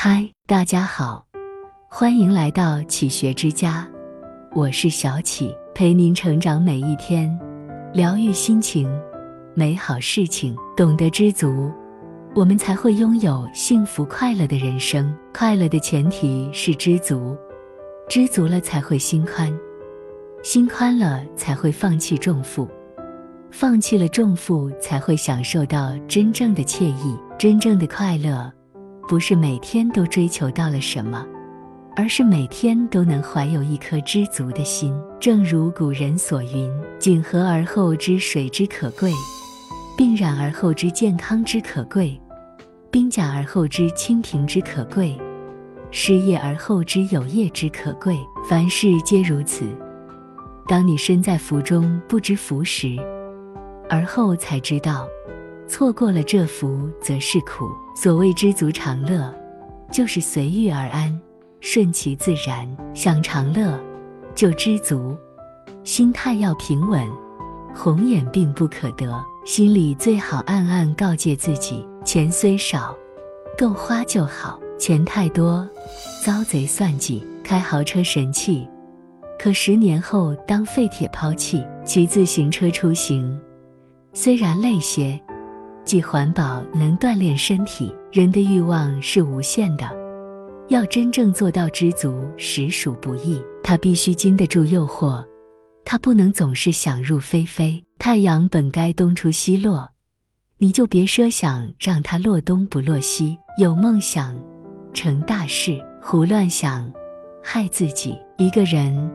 嗨，大家好，欢迎来到启学之家，我是小启，陪您成长每一天，疗愈心情，美好事情。懂得知足，我们才会拥有幸福快乐的人生。快乐的前提是知足，知足了才会心宽，心宽了才会放弃重负，放弃了重负才会享受到真正的惬意，真正的快乐。不是每天都追求到了什么，而是每天都能怀有一颗知足的心。正如古人所云：“谨和而后知水之可贵，病染而后知健康之可贵，兵甲而后知清贫之可贵，失业而后知有业之可贵。”凡事皆如此。当你身在福中不知福时，而后才知道。错过了这福，则是苦。所谓知足常乐，就是随遇而安，顺其自然。想长乐，就知足，心态要平稳。红眼并不可得，心里最好暗暗告诫自己：钱虽少，够花就好；钱太多，遭贼算计。开豪车神器，可十年后当废铁抛弃。骑自行车出行，虽然累些。既环保，能锻炼身体。人的欲望是无限的，要真正做到知足，实属不易。他必须经得住诱惑，他不能总是想入非非。太阳本该东出西落，你就别奢想让它落东不落西。有梦想，成大事；胡乱想，害自己。一个人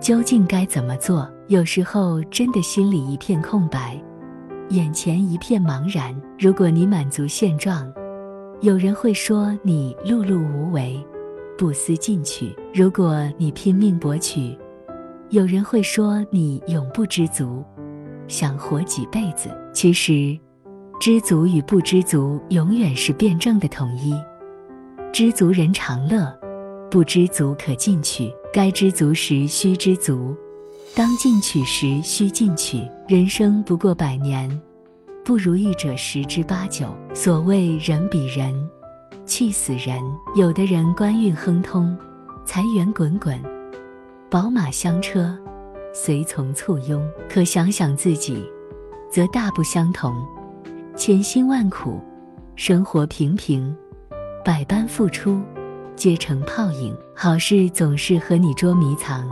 究竟该怎么做？有时候真的心里一片空白。眼前一片茫然。如果你满足现状，有人会说你碌碌无为、不思进取；如果你拼命博取，有人会说你永不知足，想活几辈子。其实，知足与不知足永远是辩证的统一。知足人常乐，不知足可进取。该知足时须知足。当进取时须进取。人生不过百年，不如意者十之八九。所谓人比人，气死人。有的人官运亨通，财源滚滚，宝马香车，随从簇拥。可想想自己，则大不相同。千辛万苦，生活平平，百般付出，皆成泡影。好事总是和你捉迷藏。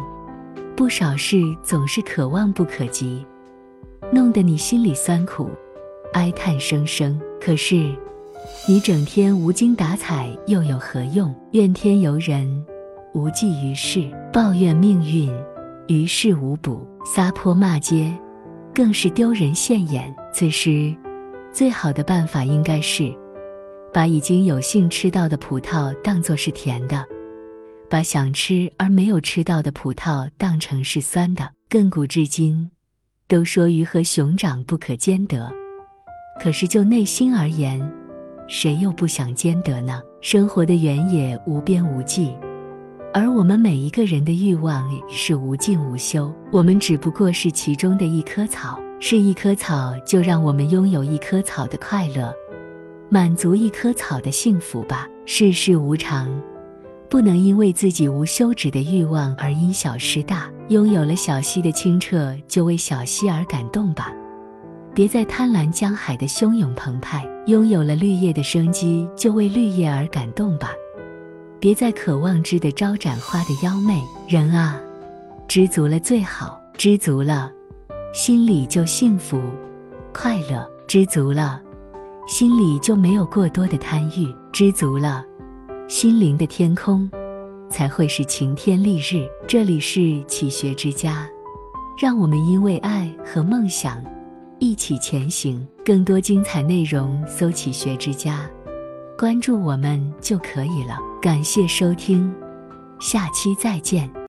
不少事总是可望不可及，弄得你心里酸苦，哀叹声声。可是，你整天无精打采又有何用？怨天尤人，无济于事；抱怨命运，于事无补；撒泼骂街，更是丢人现眼。此时，最好的办法应该是，把已经有幸吃到的葡萄当作是甜的。把想吃而没有吃到的葡萄当成是酸的。亘古至今，都说鱼和熊掌不可兼得，可是就内心而言，谁又不想兼得呢？生活的原野无边无际，而我们每一个人的欲望是无尽无休。我们只不过是其中的一棵草，是一棵草，就让我们拥有一棵草的快乐，满足一棵草的幸福吧。世事无常。不能因为自己无休止的欲望而因小失大。拥有了小溪的清澈，就为小溪而感动吧；别再贪婪江海的汹涌澎湃。拥有了绿叶的生机，就为绿叶而感动吧；别再渴望枝的招展花的妖媚。人啊，知足了最好，知足了，心里就幸福快乐；知足了，心里就没有过多的贪欲；知足了。心灵的天空才会是晴天丽日。这里是启学之家，让我们因为爱和梦想一起前行。更多精彩内容，搜“启学之家”，关注我们就可以了。感谢收听，下期再见。